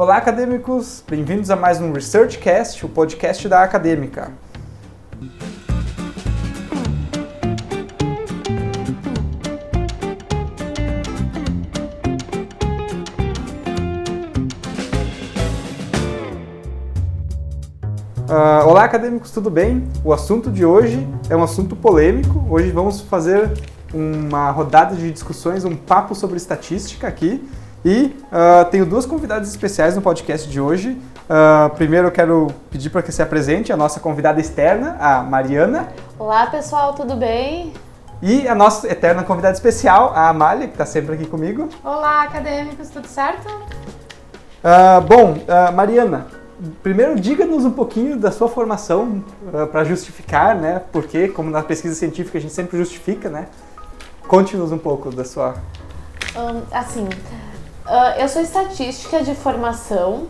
Olá, acadêmicos! Bem-vindos a mais um ResearchCast, o podcast da Acadêmica. Uh, olá, acadêmicos, tudo bem? O assunto de hoje é um assunto polêmico. Hoje vamos fazer uma rodada de discussões, um papo sobre estatística aqui. E uh, tenho duas convidadas especiais no podcast de hoje. Uh, primeiro eu quero pedir para que se apresente a nossa convidada externa, a Mariana. Olá pessoal, tudo bem? E a nossa eterna convidada especial, a Amália, que está sempre aqui comigo. Olá, acadêmicos, tudo certo? Uh, bom, Mariana, primeiro diga-nos um pouquinho da sua formação para justificar, né? Porque, como na pesquisa científica a gente sempre justifica, né? Conte-nos um pouco da sua. Um, assim, uh, eu sou estatística de formação,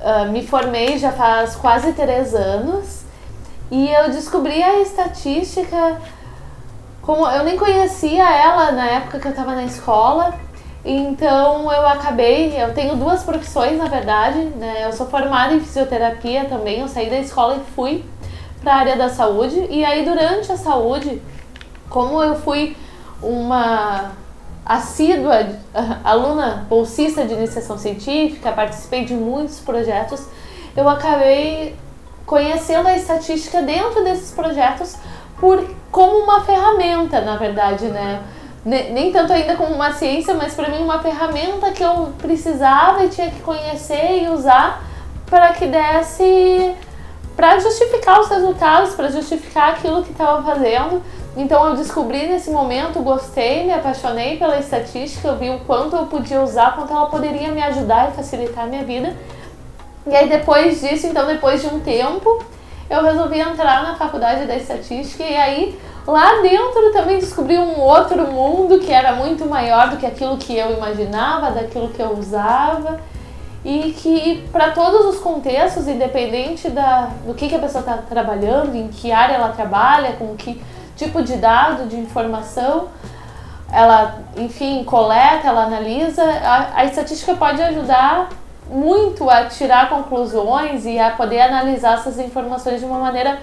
uh, me formei já faz quase três anos e eu descobri a estatística como eu nem conhecia ela na época que eu estava na escola. Então eu acabei, eu tenho duas profissões na verdade, né? Eu sou formada em fisioterapia também, eu saí da escola e fui para a área da saúde. E aí durante a saúde, como eu fui uma assídua aluna bolsista de iniciação científica, participei de muitos projetos, eu acabei conhecendo a estatística dentro desses projetos por como uma ferramenta, na verdade, né? Nem tanto ainda como uma ciência, mas para mim uma ferramenta que eu precisava e tinha que conhecer e usar para que desse para justificar os resultados, para justificar aquilo que estava fazendo então eu descobri nesse momento, gostei, me apaixonei pela estatística, eu vi o quanto eu podia usar, quanto ela poderia me ajudar e facilitar a minha vida. E aí depois disso, então depois de um tempo, eu resolvi entrar na faculdade da estatística e aí lá dentro também descobri um outro mundo que era muito maior do que aquilo que eu imaginava, daquilo que eu usava e que para todos os contextos, independente da, do que, que a pessoa está trabalhando, em que área ela trabalha, com que tipo de dado, de informação, ela, enfim, coleta, ela analisa. A, a estatística pode ajudar muito a tirar conclusões e a poder analisar essas informações de uma maneira,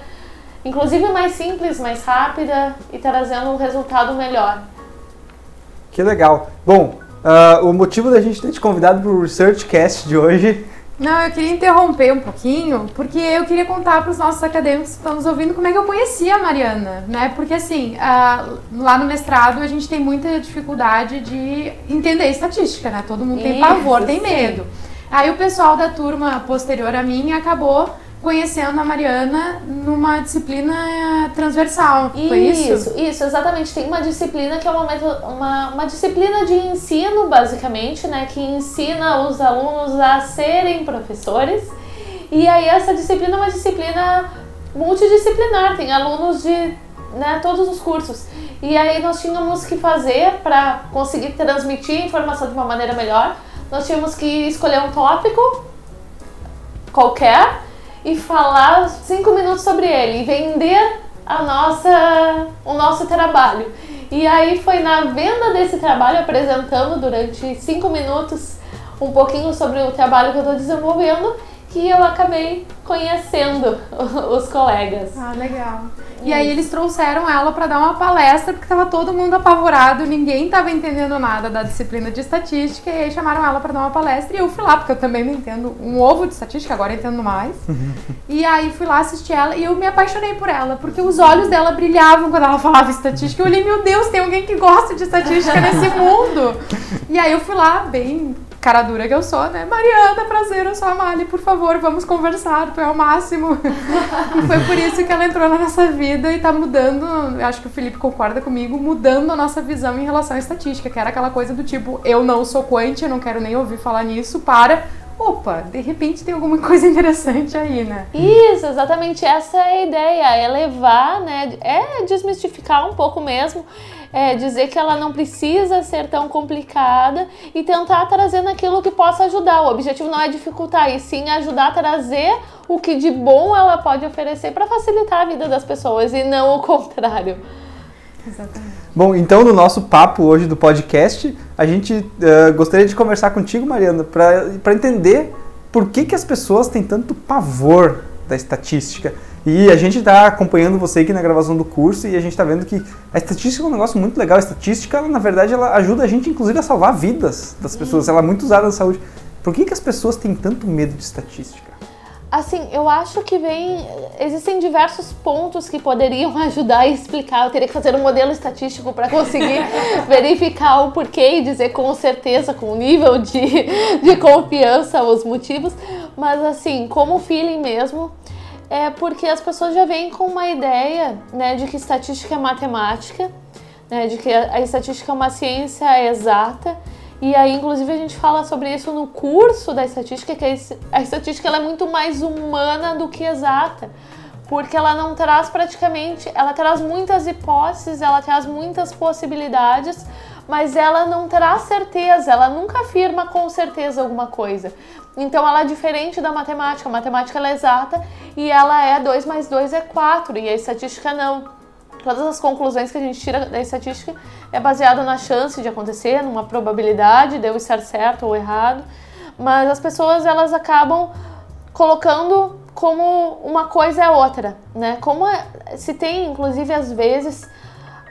inclusive mais simples, mais rápida e trazendo um resultado melhor. Que legal. Bom, uh, o motivo da gente ter te convidado para o ResearchCast de hoje não, eu queria interromper um pouquinho, porque eu queria contar para os nossos acadêmicos que estão nos ouvindo como é que eu conhecia a Mariana, né? Porque assim, lá no mestrado a gente tem muita dificuldade de entender estatística, né? Todo mundo tem pavor, tem medo. Aí o pessoal da turma posterior a mim acabou conhecendo a Mariana numa disciplina transversal. Foi isso? Isso, isso, exatamente. Tem uma disciplina que é uma, uma, uma disciplina de ensino, basicamente, né? Que ensina os alunos a serem professores. E aí essa disciplina é uma disciplina multidisciplinar, tem alunos de né, todos os cursos. E aí nós tínhamos que fazer para conseguir transmitir a informação de uma maneira melhor, nós tínhamos que escolher um tópico qualquer e falar cinco minutos sobre ele e vender a nossa, o nosso trabalho. E aí foi na venda desse trabalho, apresentando durante cinco minutos um pouquinho sobre o trabalho que eu estou desenvolvendo, que eu acabei conhecendo os colegas. Ah, legal. E aí eles trouxeram ela para dar uma palestra porque estava todo mundo apavorado, ninguém estava entendendo nada da disciplina de estatística e aí chamaram ela para dar uma palestra e eu fui lá porque eu também não entendo um ovo de estatística, agora entendo mais. e aí fui lá assistir ela e eu me apaixonei por ela porque os olhos dela brilhavam quando ela falava estatística. Eu olhei, meu Deus, tem alguém que gosta de estatística nesse mundo. E aí eu fui lá bem cara dura que eu sou, né? Mariana, prazer, eu sou a Mali, por favor, vamos conversar, tu é o máximo. e foi por isso que ela entrou na nossa vida e tá mudando, eu acho que o Felipe concorda comigo, mudando a nossa visão em relação à estatística, que era aquela coisa do tipo, eu não sou quant, eu não quero nem ouvir falar nisso, para opa, de repente tem alguma coisa interessante aí, né? Isso, exatamente essa é a ideia, é levar, né, é desmistificar um pouco mesmo é, dizer que ela não precisa ser tão complicada e tentar trazer naquilo que possa ajudar. O objetivo não é dificultar, e sim ajudar a trazer o que de bom ela pode oferecer para facilitar a vida das pessoas e não o contrário. Exatamente. Bom, então no nosso papo hoje do podcast, a gente uh, gostaria de conversar contigo, Mariana, para entender por que, que as pessoas têm tanto pavor da estatística? E a gente está acompanhando você aqui na gravação do curso e a gente está vendo que a estatística é um negócio muito legal. A estatística, na verdade, ela ajuda a gente, inclusive, a salvar vidas das pessoas. Ela é muito usada na saúde. Por que, que as pessoas têm tanto medo de estatística? Assim, eu acho que vem. Existem diversos pontos que poderiam ajudar a explicar. Eu teria que fazer um modelo estatístico para conseguir verificar o porquê e dizer com certeza, com nível de, de confiança, os motivos. Mas, assim, como feeling mesmo, é porque as pessoas já vêm com uma ideia né, de que estatística é matemática, né, de que a, a estatística é uma ciência exata. E aí, inclusive, a gente fala sobre isso no curso da estatística, que a estatística é muito mais humana do que exata, porque ela não traz praticamente, ela traz muitas hipóteses, ela traz muitas possibilidades, mas ela não traz certeza, ela nunca afirma com certeza alguma coisa. Então ela é diferente da matemática, a matemática é exata e ela é 2 mais 2 é 4 e a estatística não. Todas as conclusões que a gente tira da estatística é baseada na chance de acontecer, numa probabilidade de eu estar certo ou errado. Mas as pessoas elas acabam colocando como uma coisa é outra, né? Como é, se tem, inclusive, às vezes,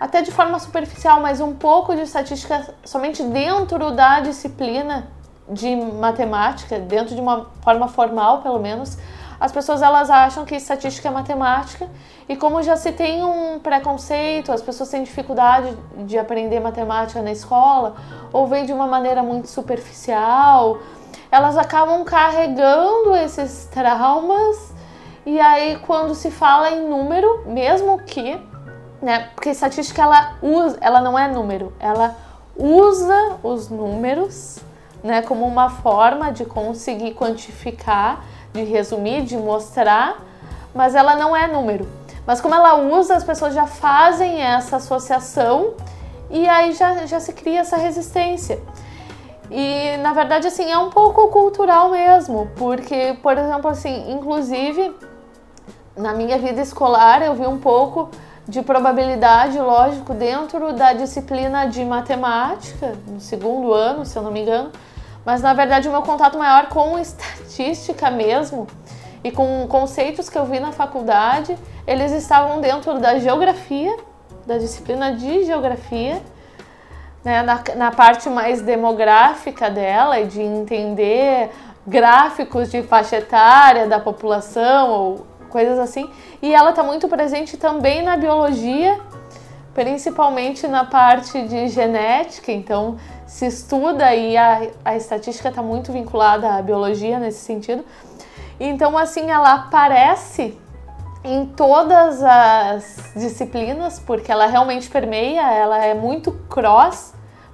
até de forma superficial, mas um pouco de estatística somente dentro da disciplina de matemática, dentro de uma forma formal, pelo menos, as pessoas elas acham que estatística é matemática e como já se tem um preconceito, as pessoas têm dificuldade de aprender matemática na escola ou vem de uma maneira muito superficial, elas acabam carregando esses traumas e aí quando se fala em número, mesmo que, né, porque estatística ela usa, ela não é número, ela usa os números, né, como uma forma de conseguir quantificar de resumir, de mostrar, mas ela não é número. Mas como ela usa, as pessoas já fazem essa associação e aí já, já se cria essa resistência. E na verdade, assim, é um pouco cultural mesmo, porque, por exemplo, assim, inclusive na minha vida escolar eu vi um pouco de probabilidade, lógico, dentro da disciplina de matemática, no segundo ano, se eu não me engano, mas na verdade o meu contato maior com estatística mesmo e com conceitos que eu vi na faculdade, eles estavam dentro da geografia, da disciplina de geografia, né, na, na parte mais demográfica dela e de entender gráficos de faixa etária da população ou coisas assim. E ela está muito presente também na biologia, principalmente na parte de genética. Então, se estuda e a, a estatística está muito vinculada à biologia nesse sentido. Então, assim, ela aparece em todas as disciplinas, porque ela realmente permeia, ela é muito cross,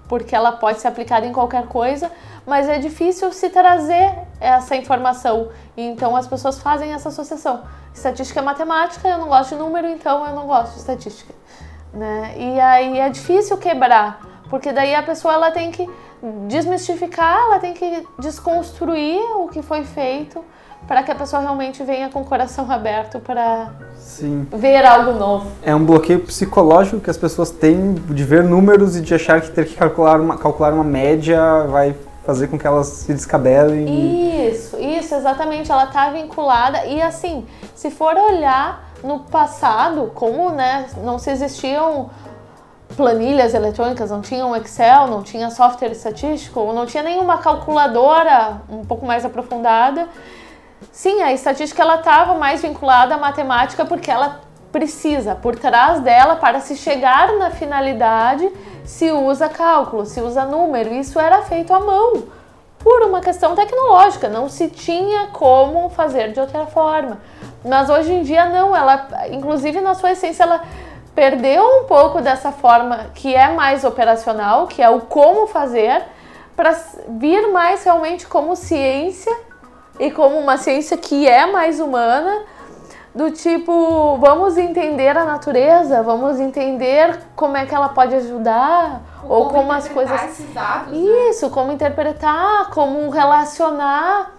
porque ela pode ser aplicada em qualquer coisa, mas é difícil se trazer essa informação. Então as pessoas fazem essa associação. Estatística é matemática, eu não gosto de número, então eu não gosto de estatística. Né? E aí é difícil quebrar porque daí a pessoa ela tem que desmistificar, ela tem que desconstruir o que foi feito para que a pessoa realmente venha com o coração aberto para ver algo novo. É um bloqueio psicológico que as pessoas têm de ver números e de achar que ter que calcular uma, calcular uma média vai fazer com que elas se descabelem. Isso, isso, exatamente. Ela está vinculada e assim, se for olhar no passado, como né, não se existiam planilhas eletrônicas, não tinha um Excel, não tinha software estatístico, não tinha nenhuma calculadora um pouco mais aprofundada. Sim, a estatística ela estava mais vinculada à matemática porque ela precisa, por trás dela, para se chegar na finalidade, se usa cálculo, se usa número. Isso era feito à mão, por uma questão tecnológica, não se tinha como fazer de outra forma. Mas hoje em dia não, ela, inclusive na sua essência, ela perdeu um pouco dessa forma que é mais operacional, que é o como fazer, para vir mais realmente como ciência e como uma ciência que é mais humana, do tipo, vamos entender a natureza, vamos entender como é que ela pode ajudar, ou, ou como, as coisas. Dados, né? Isso, né? como interpretar, como relacionar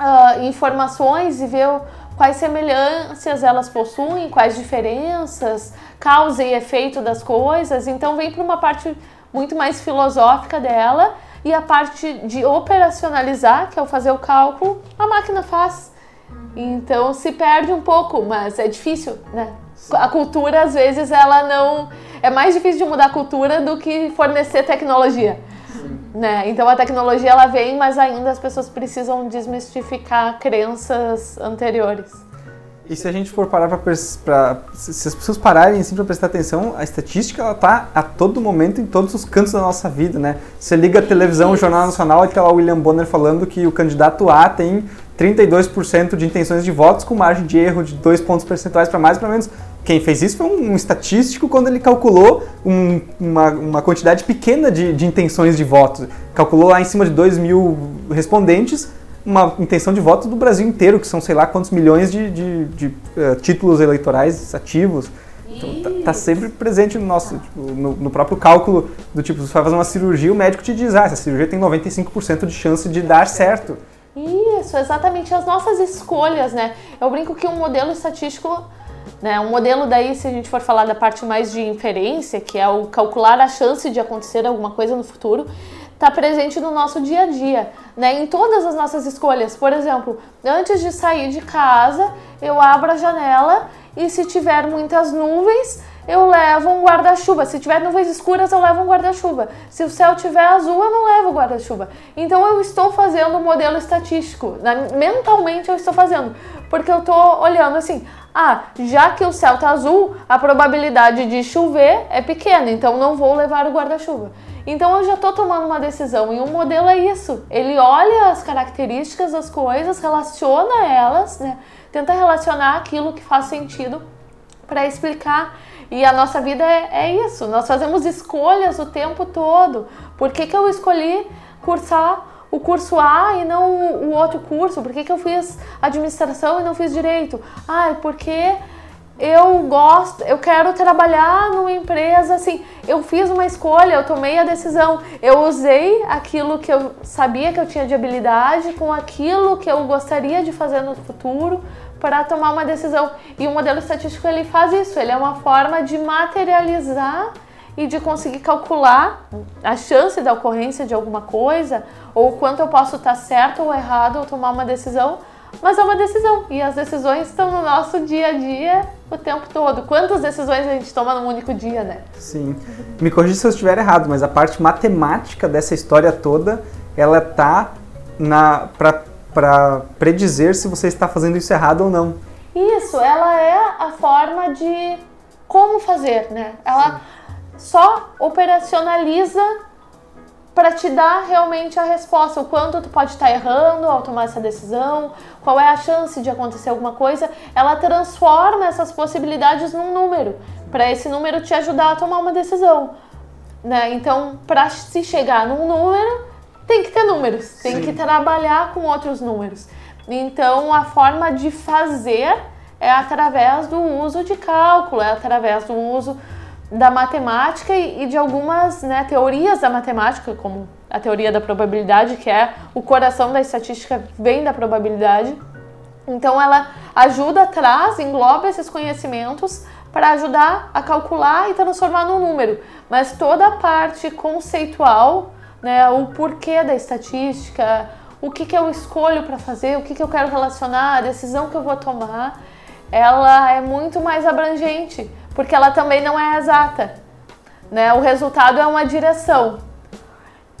uh, informações e ver quais semelhanças elas possuem, quais diferenças, causa e efeito das coisas. Então vem para uma parte muito mais filosófica dela e a parte de operacionalizar, que é o fazer o cálculo, a máquina faz. Então se perde um pouco, mas é difícil, né? A cultura, às vezes, ela não. É mais difícil de mudar a cultura do que fornecer tecnologia. Né? Então a tecnologia ela vem, mas ainda as pessoas precisam desmistificar crenças anteriores. E se a gente for parar para se as pessoas pararem assim para prestar atenção, a estatística ela tá a todo momento em todos os cantos da nossa vida, né? Você liga a televisão, o Jornal Nacional, e tá lá o William Bonner falando que o candidato A tem 32% de intenções de votos com margem de erro de dois pontos percentuais para mais ou para menos. Quem fez isso foi um estatístico quando ele calculou um, uma, uma, quantidade pequena de, de, intenções de votos. Calculou lá em cima de 2 mil respondentes uma intenção de voto do Brasil inteiro, que são sei lá quantos milhões de, de, de uh, títulos eleitorais ativos. Então tá, tá, sempre presente no nosso, tipo, no, no, próprio cálculo do tipo, você vai fazer uma cirurgia, o médico te diz, ah, essa cirurgia tem 95% de chance de dar certo. Isso, exatamente as nossas escolhas, né? Eu brinco que um modelo estatístico, né, um modelo daí, se a gente for falar da parte mais de inferência, que é o calcular a chance de acontecer alguma coisa no futuro, está presente no nosso dia a dia, né? Em todas as nossas escolhas. Por exemplo, antes de sair de casa, eu abro a janela e se tiver muitas nuvens, eu levo um guarda-chuva. Se tiver nuvens escuras, eu levo um guarda-chuva. Se o céu tiver azul, eu não levo guarda-chuva. Então eu estou fazendo um modelo estatístico. Mentalmente eu estou fazendo. Porque eu estou olhando assim, ah, já que o céu está azul, a probabilidade de chover é pequena, então não vou levar o guarda-chuva. Então eu já estou tomando uma decisão e um modelo é isso. Ele olha as características das coisas, relaciona elas, né? Tenta relacionar aquilo que faz sentido para explicar e a nossa vida é, é, isso, nós fazemos escolhas o tempo todo. Por que, que eu escolhi cursar o curso A e não o, outro curso? Por que, que eu fiz administração e não fiz direito? Ah, porque eu gosto, eu quero trabalhar numa empresa assim. Eu fiz uma escolha, eu tomei a decisão, eu usei aquilo que eu sabia que eu tinha de habilidade com aquilo que eu gostaria de fazer no futuro para tomar uma decisão. E o modelo estatístico ele faz isso, ele é uma forma de materializar e de conseguir calcular a chance da ocorrência de alguma coisa ou quanto eu posso estar certo ou errado ou tomar uma decisão, mas é uma decisão e as decisões estão no nosso dia a dia o tempo todo. Quantas decisões a gente toma num único dia, né? Sim. Me corrija se eu estiver errado, mas a parte matemática dessa história toda, ela tá na para predizer se você está fazendo isso errado ou não. Isso, ela é a forma de como fazer, né? Ela Sim. só operacionaliza para te dar realmente a resposta, o quanto tu pode estar errando ao tomar essa decisão, qual é a chance de acontecer alguma coisa. Ela transforma essas possibilidades num número, para esse número te ajudar a tomar uma decisão. Né? Então, para se chegar num número, tem que ter números, tem Sim. que trabalhar com outros números. Então, a forma de fazer é através do uso de cálculo, é através do uso da matemática e, de algumas né, teorias da matemática, como a teoria da probabilidade, que é o coração da estatística, vem da probabilidade. Então, ela ajuda, traz, engloba esses conhecimentos para ajudar a calcular e transformar num número. Mas toda a parte conceitual né, o porquê da estatística, o que, que eu escolho para fazer, o que, que eu quero relacionar, a decisão que eu vou tomar, ela é muito mais abrangente, porque ela também não é exata. Né? O resultado é uma direção.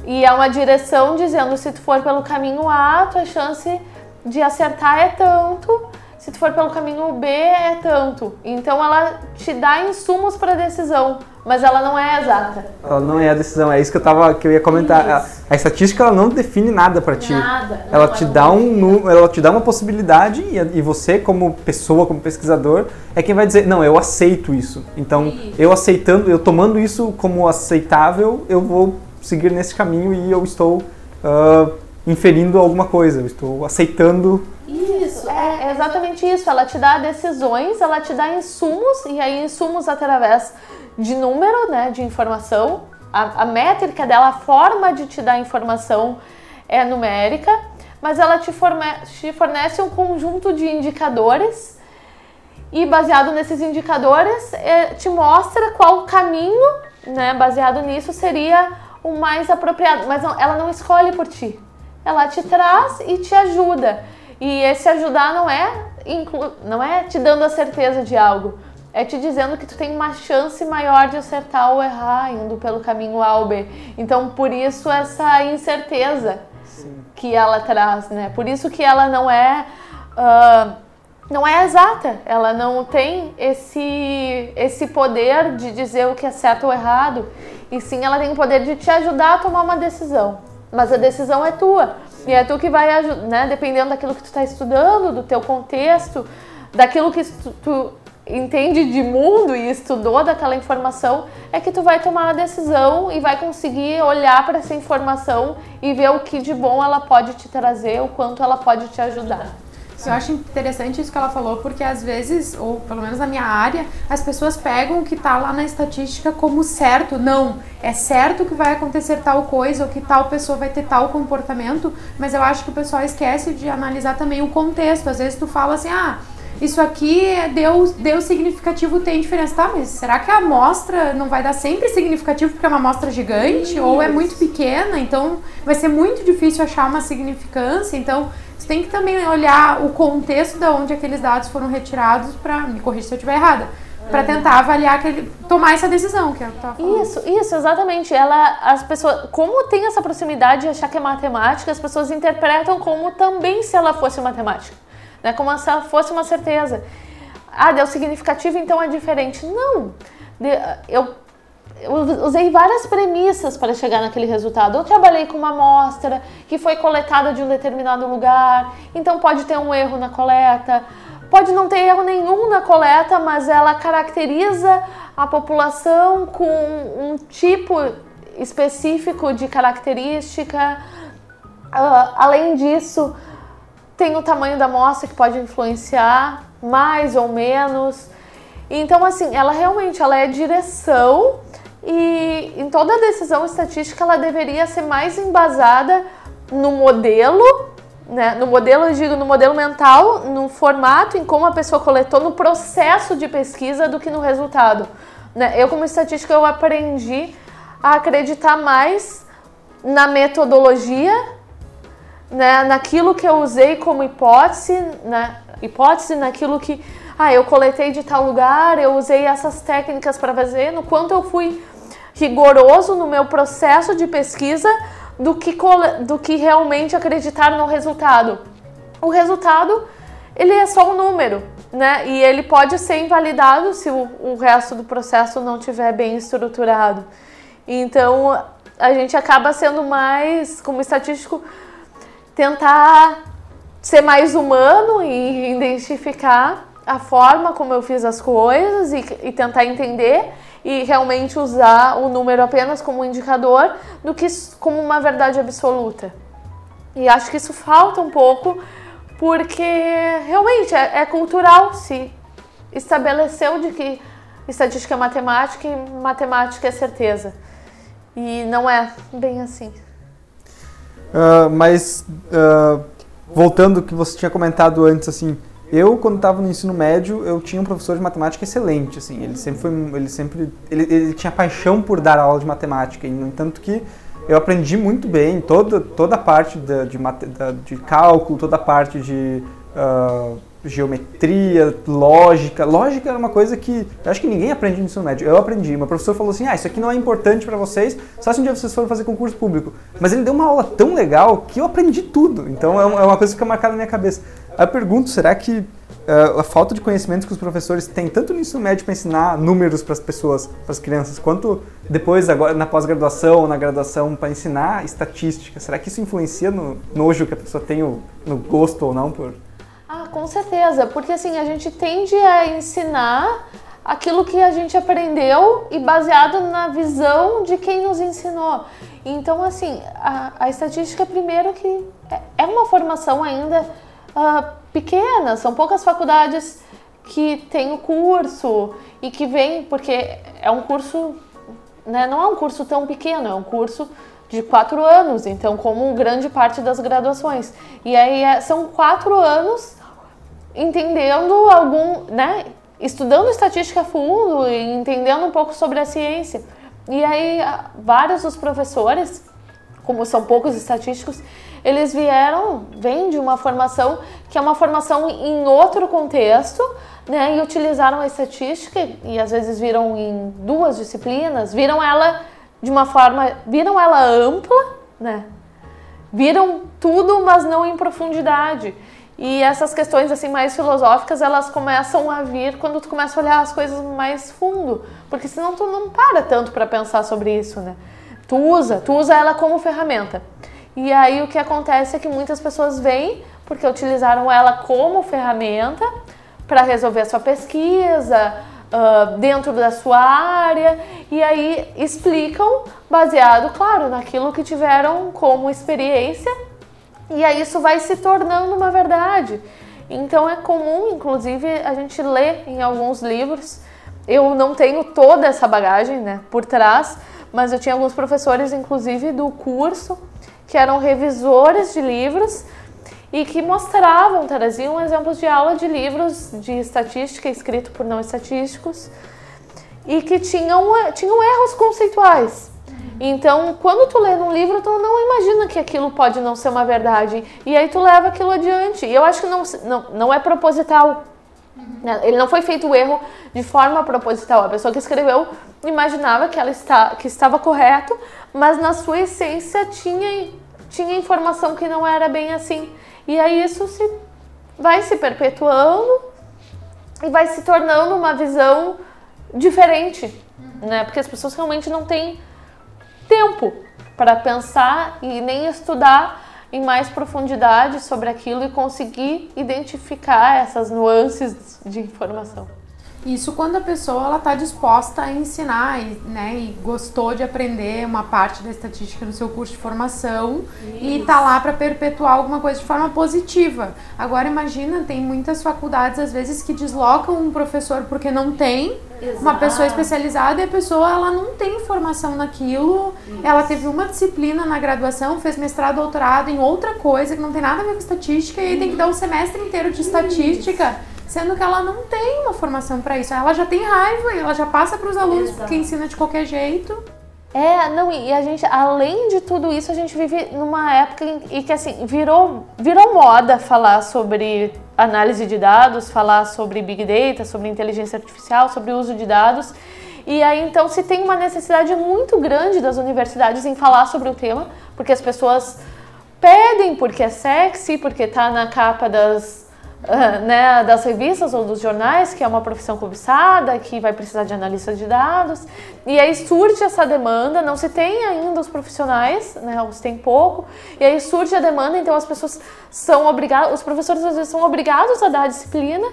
E é uma direção dizendo se tu for pelo caminho A, tua chance de acertar é tanto, se tu for pelo caminho B é tanto. Então ela te dá insumos para decisão, mas ela não é exata. Ela não é a decisão, é isso que eu tava que eu ia comentar. A, a, estatística ela não define nada para ti. Nada. Ela não, te ela dá um ela te dá uma possibilidade e, e, você como pessoa, como pesquisador, é quem vai dizer, não, eu aceito isso. Então, isso. eu aceitando, eu tomando isso como aceitável, eu vou seguir nesse caminho e eu estou uh, inferindo alguma coisa, eu estou aceitando isso, é exatamente isso. Ela te dá decisões, ela te dá insumos, e aí insumos através de número, né, de informação. A, a métrica dela, a forma de te dar informação é numérica, mas ela te, fornece, te fornece um conjunto de indicadores e baseado nesses indicadores é, te mostra qual caminho, né, baseado nisso, seria o mais apropriado, mas não, ela não escolhe por ti. Ela te traz e te ajuda. E esse ajudar não é não é te dando a certeza de algo, é te dizendo que tu tem uma chance maior de acertar ou errar indo pelo caminho A ou B. Então, por isso essa incerteza Sim. que ela traz, né? Por isso que ela não é uh, não é exata. Ela não tem esse esse poder de dizer o que é certo ou errado. E sim, ela tem o poder de te ajudar a tomar uma decisão. Mas a decisão é tua. E é tu que vai, né, dependendo daquilo que tu está estudando, do teu contexto, daquilo que tu, tu entende de mundo e estudou daquela informação, é que tu vai tomar a decisão e vai conseguir olhar para essa informação e ver o que de bom ela pode te trazer, o quanto ela pode te ajudar. Eu acho interessante isso que ela falou, porque às vezes, ou pelo menos na minha área, as pessoas pegam o que está lá na estatística como certo. Não, é certo que vai acontecer tal coisa, ou que tal pessoa vai ter tal comportamento, mas eu acho que o pessoal esquece de analisar também o contexto. Às vezes tu fala assim, ah, isso aqui deu, deu significativo, tem diferença. Tá, mas será que a amostra não vai dar sempre significativo porque é uma amostra gigante? Isso. Ou é muito pequena, então vai ser muito difícil achar uma significância? Então, você tem que também olhar o contexto de onde aqueles dados foram retirados para me corrigir se eu estiver errada para tentar avaliar aquele, tomar essa decisão que eu tava falando. Isso, isso, exatamente. Ela, as pessoas, como tem essa proximidade de achar que é matemática, as pessoas interpretam como também se ela fosse matemática né? Como se ela fosse uma certeza. Ah, deu significativo, então é diferente. Não. Eu, usei várias premissas para chegar naquele resultado. Eu trabalhei com uma amostra que foi coletada de um determinado lugar, então pode ter um erro na coleta. Pode não ter erro nenhum na coleta, mas ela caracteriza a população com um tipo específico de característica. Uh, além disso, tem o tamanho da amostra que pode influenciar mais ou menos. Então, assim, ela realmente ela é direção e em toda decisão estatística ela deveria ser mais embasada no modelo, né? No modelo, eu digo, no modelo mental, no formato, em como a pessoa coletou, no processo de pesquisa do que no resultado. Né? Eu, como estatística, eu aprendi a acreditar mais na metodologia né, naquilo que eu usei como hipótese, né, hipótese naquilo que ah, eu coletei de tal lugar, eu usei essas técnicas para fazer, no quanto eu fui rigoroso no meu processo de pesquisa do que, do que realmente acreditar no resultado. O resultado, ele é só um número, né? E ele pode ser invalidado se o, o resto do processo não tiver bem estruturado. Então, a gente acaba sendo mais, como estatístico, tentar ser mais humano e identificar a forma como eu fiz as coisas e, e, tentar entender e realmente usar o número apenas como indicador do que como uma verdade absoluta. E acho que isso falta um pouco porque realmente é, é cultural se estabeleceu de que estatística é matemática e matemática é certeza. E não é bem assim. Uh, mas uh, voltando ao que você tinha comentado antes, assim, eu quando estava no ensino médio eu tinha um professor de matemática excelente, assim, ele sempre foi, ele sempre, ele, ele tinha paixão por dar aula de matemática e no entanto que eu aprendi muito bem toda toda a parte de, de, de cálculo, toda a parte de uh, geometria, lógica. Lógica era uma coisa que eu acho que ninguém aprende no ensino médio. Eu aprendi. Meu professor falou assim: ah, isso aqui não é importante para vocês, só se um dia vocês forem fazer concurso público. Mas ele deu uma aula tão legal que eu aprendi tudo. Então é uma coisa que fica marcada na minha cabeça. Eu pergunto: será que uh, a falta de conhecimento que os professores têm, tanto no ensino médio para ensinar números para as pessoas, para as crianças, quanto depois, agora na pós-graduação ou na graduação, para ensinar estatística, será que isso influencia no nojo que a pessoa tem, no gosto ou não por ah, com certeza, porque assim a gente tende a ensinar aquilo que a gente aprendeu e baseado na visão de quem nos ensinou. Então, assim, a, a estatística, primeiro, que é, é uma formação ainda uh, pequena, são poucas faculdades que têm o curso e que vem, porque é um curso, né, não é um curso tão pequeno, é um curso de quatro anos, então, como grande parte das graduações. E aí é, são quatro anos entendendo algum, né, estudando estatística a fundo e entendendo um pouco sobre a ciência. E aí, vários dos professores, como são poucos estatísticos, eles vieram, vêm de uma formação que é uma formação em outro contexto, né? E utilizaram a estatística e às vezes viram em duas disciplinas, viram ela de uma forma, viram ela ampla, né? Viram tudo, mas não em profundidade. E essas questões assim mais filosóficas, elas começam a vir quando tu começa a olhar as coisas mais fundo, porque senão tu não para tanto para pensar sobre isso, né? Tu usa, tu usa ela como ferramenta. E aí o que acontece é que muitas pessoas vêm porque utilizaram ela como ferramenta para resolver a sua pesquisa, uh, dentro da sua área, e aí explicam baseado, claro, naquilo que tiveram como experiência, e aí isso vai se tornando uma verdade. Então é comum, inclusive, a gente ler em alguns livros. Eu não tenho toda essa bagagem né, por trás, mas eu tinha alguns professores, inclusive, do curso que eram revisores de livros e que mostravam, traziam exemplos de aula de livros de estatística escrito por não estatísticos e que tinham, tinham erros conceituais. Então, quando tu lê num livro, tu não imagina que aquilo pode não ser uma verdade. E aí tu leva aquilo adiante. E eu acho que não, não, não é proposital. Né? Ele não foi feito o erro de forma proposital. A pessoa que escreveu imaginava que ela está, que estava correto, mas na sua essência tinha, tinha informação que não era bem assim. E aí isso se, vai se perpetuando e vai se tornando uma visão diferente, né? Porque as pessoas realmente não têm tempo para pensar e nem estudar em mais profundidade sobre aquilo e conseguir identificar essas nuances de informação. Isso quando a pessoa ela está disposta a ensinar e, né, e gostou de aprender uma parte da estatística no seu curso de formação Isso. e está lá para perpetuar alguma coisa de forma positiva. Agora imagina, tem muitas faculdades às vezes que deslocam um professor porque não tem Exato. uma pessoa especializada e a pessoa ela não tem formação naquilo. Isso. Ela teve uma disciplina na graduação, fez mestrado, doutorado em outra coisa que não tem nada a ver com estatística e aí tem que dar um semestre inteiro de estatística. Isso sendo que ela não tem uma formação para isso. Ela já tem raiva e ela já passa para os alunos Exato. porque ensina de qualquer jeito. É, não, e a gente, além de tudo isso, a gente vive numa época em, que assim, virou, virou moda falar sobre análise de dados, falar sobre big data, sobre inteligência artificial, sobre uso de dados. E aí então se tem uma necessidade muito grande das universidades em falar sobre o tema, porque as pessoas pedem porque é sexy, porque está na capa das né, das revistas ou dos jornais, que é uma profissão cobiçada, que vai precisar de analista de dados. E aí surge essa demanda, não se tem ainda os profissionais, né, se tem pouco, e aí surge a demanda, então as pessoas são obrigadas, os professores às vezes são obrigados a dar a disciplina,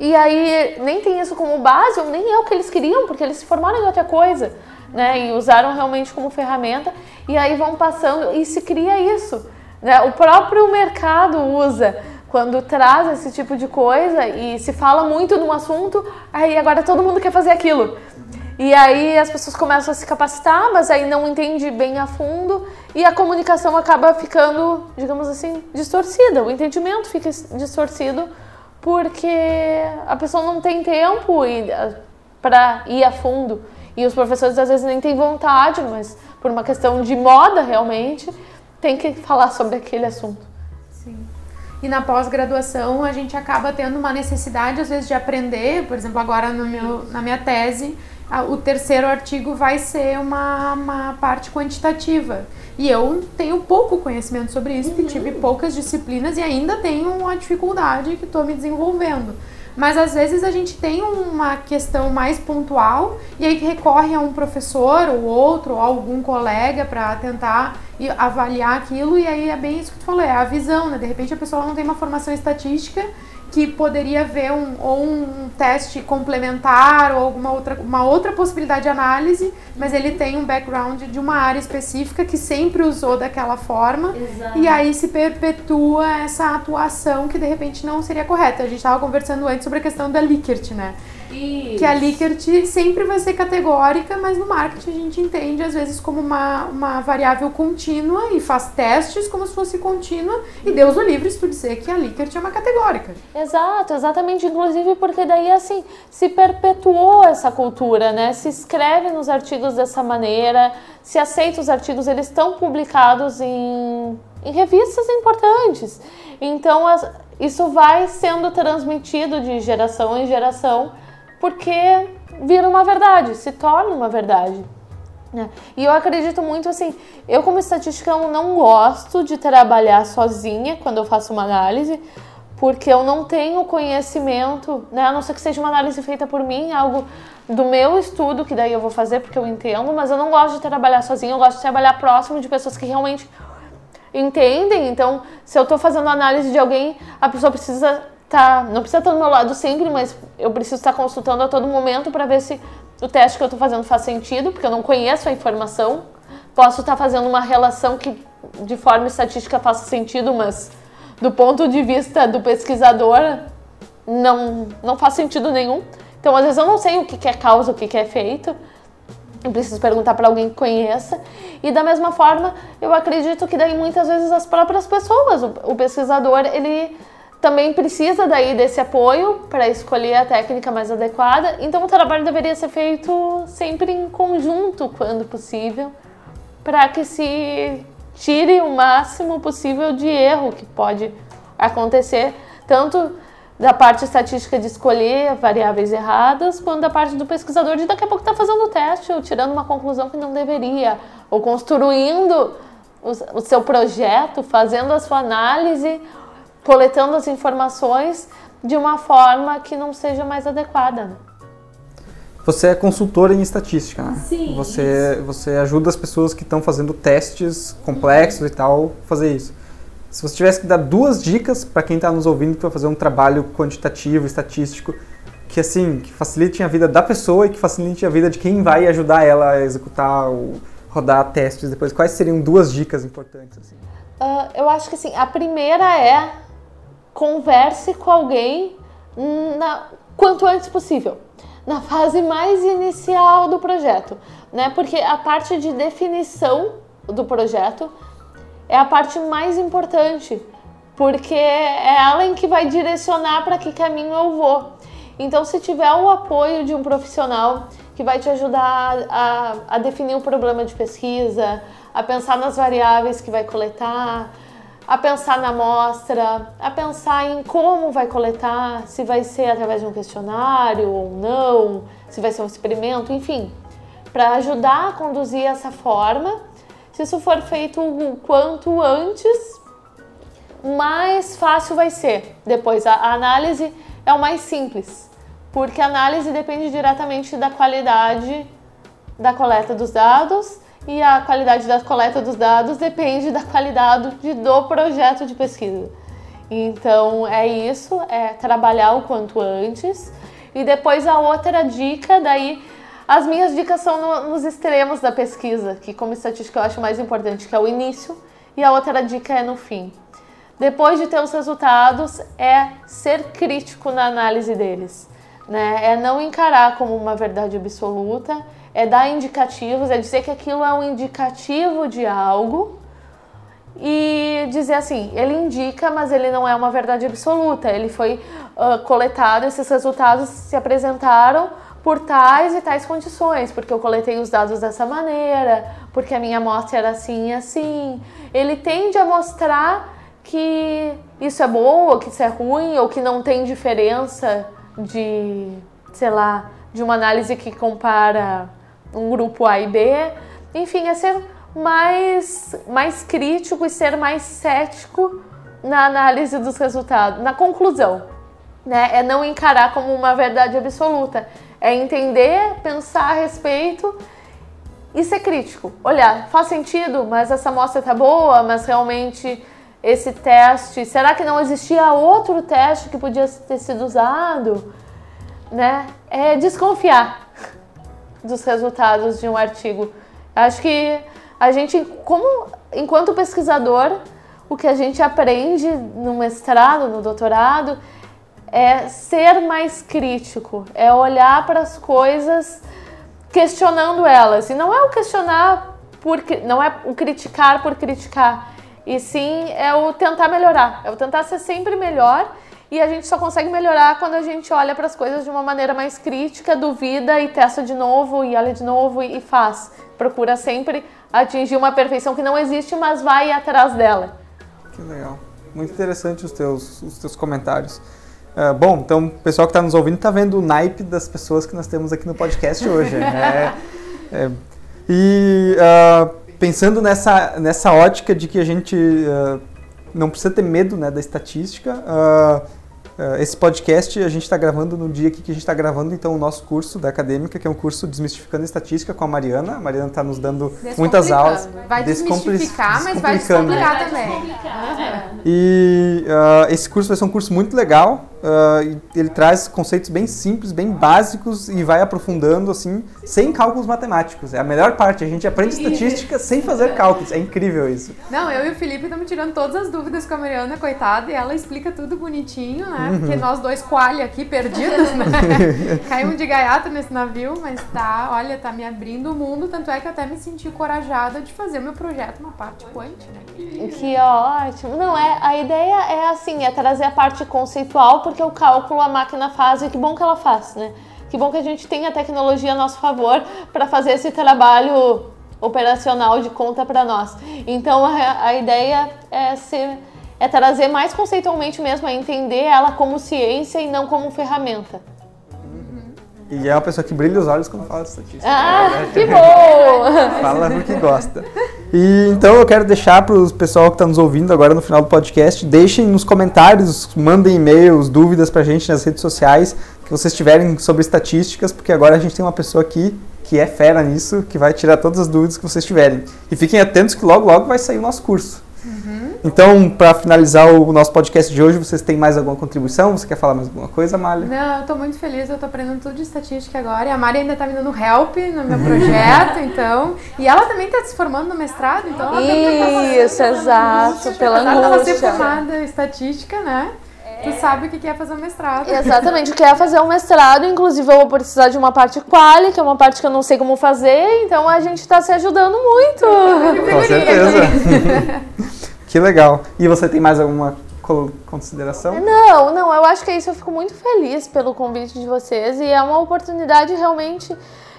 e aí nem tem isso como base, ou nem é o que eles queriam, porque eles se formaram em outra coisa, né, e usaram realmente como ferramenta, e aí vão passando e se cria isso. Né? O próprio mercado usa quando traz esse tipo de coisa e se fala muito num assunto, aí agora todo mundo quer fazer aquilo. E aí as pessoas começam a se capacitar, mas aí não entende bem a fundo e a comunicação acaba ficando, digamos assim, distorcida. O entendimento fica distorcido porque a pessoa não tem tempo para ir a fundo. E os professores às vezes nem têm vontade, mas por uma questão de moda realmente, tem que falar sobre aquele assunto. E na pós-graduação a gente acaba tendo uma necessidade, às vezes, de aprender. Por exemplo, agora no meu, na minha tese, o terceiro artigo vai ser uma, uma parte quantitativa. E eu tenho pouco conhecimento sobre isso, porque tive poucas disciplinas e ainda tenho uma dificuldade que estou me desenvolvendo. Mas às vezes a gente tem uma questão mais pontual e aí recorre a um professor ou outro ou algum colega para tentar avaliar aquilo e aí é bem isso que tu falou, é a visão, né? De repente a pessoa não tem uma formação estatística que poderia ver um, ou um teste complementar ou alguma outra, uma outra possibilidade de análise, mas ele tem um background de uma área específica que sempre usou daquela forma Exato. e aí se perpetua essa atuação que de repente não seria correta. A gente estava conversando antes sobre a questão da Likert, né? Isso. Que a Likert sempre vai ser categórica, mas no marketing a gente entende às vezes como uma, uma variável contínua e faz testes como se fosse contínua. E Deus o livre se tu dizer que a Likert é uma categórica. Exato, exatamente. Inclusive porque daí assim se perpetuou essa cultura, né? Se escreve nos artigos dessa maneira, se aceita os artigos, eles estão publicados em, em revistas importantes. Então as, isso vai sendo transmitido de geração em geração porque vira uma verdade, se torna uma verdade. Né? E eu acredito muito assim, eu como estatística eu não gosto de trabalhar sozinha quando eu faço uma análise, porque eu não tenho conhecimento, né? a não ser que seja uma análise feita por mim, algo do meu estudo, que daí eu vou fazer porque eu entendo, mas eu não gosto de trabalhar sozinha, eu gosto de trabalhar próximo de pessoas que realmente entendem. Então, se eu estou fazendo análise de alguém, a pessoa precisa tá, não precisa estar do meu lado sempre, mas eu preciso estar consultando a todo momento para ver se o teste que eu estou fazendo faz sentido, porque eu não conheço a informação. Posso estar fazendo uma relação que de forma estatística faça sentido, mas do ponto de vista do pesquisador não, não faz sentido nenhum. Então, às vezes eu não sei o que é causa, o que é efeito. Eu preciso perguntar para alguém que conheça. E da mesma forma, eu acredito que daí muitas vezes as próprias pessoas, o, o pesquisador, ele também precisa daí desse apoio para escolher a técnica mais adequada. Então o trabalho deveria ser feito sempre em conjunto, quando possível, para que se tire o máximo possível de erro que pode acontecer, tanto da parte estatística de escolher variáveis erradas, quanto da parte do pesquisador de daqui a pouco estar tá fazendo o teste ou tirando uma conclusão que não deveria, ou construindo o, o seu projeto, fazendo a sua análise coletando as informações de uma forma que não seja mais adequada. Você é consultora em estatística, né? Sim. Você, você ajuda as pessoas que estão fazendo testes complexos uhum. e tal fazer isso. Se você tivesse que dar duas dicas para quem está nos ouvindo para fazer um trabalho quantitativo, estatístico, que assim, que facilite a vida da pessoa e que facilite a vida de quem vai ajudar ela a executar ou rodar testes depois, quais seriam duas dicas importantes? Assim? Uh, eu acho que assim, a primeira é converse com alguém na, quanto antes possível, na fase mais inicial do projeto, né? Porque a parte de definição do projeto é a parte mais importante, porque é ela em que vai direcionar para que caminho eu vou. Então, se tiver o apoio de um profissional que vai te ajudar a, a definir o problema de pesquisa, a pensar nas variáveis que vai coletar, a pensar na amostra, a pensar em como vai coletar, se vai ser através de um questionário ou não, se vai ser um experimento, enfim, para ajudar a conduzir essa forma. Se isso for feito o quanto antes, mais fácil vai ser. Depois, a análise é o mais simples, porque a análise depende diretamente da qualidade da coleta dos dados e a qualidade da coleta dos dados depende da qualidade do projeto de pesquisa. Então é isso, é trabalhar o quanto antes. E depois a outra dica, daí as minhas dicas são no, nos extremos da pesquisa, que como estatística eu acho mais importante, que é o início, e a outra dica é no fim. Depois de ter os resultados, é ser crítico na análise deles. Né? É não encarar como uma verdade absoluta, é dar indicativos, é dizer que aquilo é um indicativo de algo e dizer assim, ele indica, mas ele não é uma verdade absoluta. Ele foi uh, coletado, esses resultados se apresentaram por tais e tais condições, porque eu coletei os dados dessa maneira, porque a minha amostra era assim e assim. Ele tende a mostrar que isso é bom, ou que isso é ruim, ou que não tem diferença de, sei lá, de uma análise que compara um grupo A e B. Enfim, é ser mais, mais crítico e ser mais cético na análise dos resultados, na conclusão. Né? É não encarar como uma verdade absoluta. É entender, pensar a respeito e ser crítico. Olhar, faz sentido, mas essa amostra tá boa, mas realmente esse teste, será que não existia outro teste que podia ter sido usado? Né? É desconfiar dos resultados de um artigo. Acho que a gente, como enquanto pesquisador, o que a gente aprende no mestrado, no doutorado, é ser mais crítico, é olhar para as coisas questionando elas. E não é o questionar por não é o criticar por criticar, e sim é o tentar melhorar, é o tentar ser sempre melhor. E a gente só consegue melhorar quando a gente olha para as coisas de uma maneira mais crítica, duvida e testa de novo e olha de novo e faz. Procura sempre atingir uma perfeição que não existe, mas vai atrás dela. Que legal. Muito interessante os teus, os teus comentários. Uh, bom, então o pessoal que está nos ouvindo está vendo o naipe das pessoas que nós temos aqui no podcast hoje. é, é, e uh, pensando nessa, nessa ótica de que a gente uh, não precisa ter medo né, da estatística, esse podcast a gente está gravando no dia que a gente está gravando então o nosso curso da acadêmica, que é um curso Desmistificando Estatística com a Mariana. A Mariana está nos dando muitas aulas. Vai desmistificar, mas vai descomplicar também. E uh, esse curso vai ser um curso muito legal. Uh, ele traz conceitos bem simples, bem básicos e vai aprofundando assim, sem cálculos matemáticos. É a melhor parte. A gente aprende estatística sem fazer cálculos. É incrível isso. Não, eu e o Felipe estamos tirando todas as dúvidas com a Mariana, coitada, e ela explica tudo bonitinho, né? Uhum. Porque nós dois coalha aqui perdidos, né? Caímos de gaiato nesse navio, mas tá, olha, tá me abrindo o mundo, tanto é que eu até me senti corajada de fazer o meu projeto uma parte quant, né? Que ótimo. Não, é, a ideia é assim, é trazer a parte conceitual, porque o cálculo a máquina faz e que bom que ela faz, né? Que bom que a gente tem a tecnologia a nosso favor para fazer esse trabalho operacional de conta para nós. Então a, a ideia é ser é trazer mais conceitualmente mesmo, é entender ela como ciência e não como ferramenta. E é uma pessoa que brilha os olhos quando fala de estatística. Ah, que bom! Fala porque gosta. E então eu quero deixar para o pessoal que está nos ouvindo agora no final do podcast, deixem nos comentários, mandem e-mails, dúvidas para a gente nas redes sociais que vocês tiverem sobre estatísticas, porque agora a gente tem uma pessoa aqui que é fera nisso, que vai tirar todas as dúvidas que vocês tiverem. E fiquem atentos que logo, logo vai sair o nosso curso. Então, para finalizar o nosso podcast de hoje, vocês têm mais alguma contribuição? Você quer falar mais alguma coisa, Malha? Não, eu estou muito feliz, eu estou aprendendo tudo de estatística agora. E a Mari ainda está me dando help no meu projeto, então. E ela também está se formando no mestrado, então ela Isso, exato, pela angústia. Ela ser formada em estatística, né? Tu sabe o que é fazer um mestrado. Exatamente, o que é fazer um mestrado. Inclusive, eu vou precisar de uma parte quali, que é uma parte que eu não sei como fazer. Então, a gente está se ajudando muito. Com certeza. Que legal. E você tem mais alguma consideração? Não, não, eu acho que é isso. Eu fico muito feliz pelo convite de vocês e é uma oportunidade realmente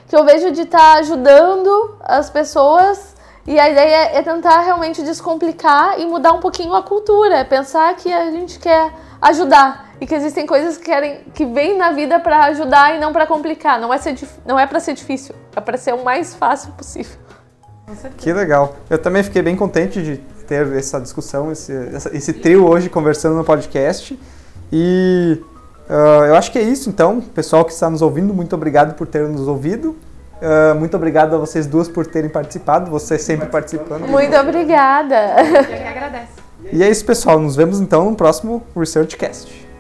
que eu vejo de estar tá ajudando as pessoas. E a ideia é tentar realmente descomplicar e mudar um pouquinho a cultura, é pensar que a gente quer ajudar e que existem coisas que querem que vêm na vida para ajudar e não para complicar. Não é ser não é para ser difícil, é para ser o mais fácil possível. Que legal. Eu também fiquei bem contente de ter essa discussão, esse, esse trio hoje conversando no podcast. E uh, eu acho que é isso, então. Pessoal que está nos ouvindo, muito obrigado por ter nos ouvido. Uh, muito obrigado a vocês duas por terem participado, você sempre participando. Muito obrigada. Eu que agradeço. E é isso, pessoal. Nos vemos então no próximo ResearchCast.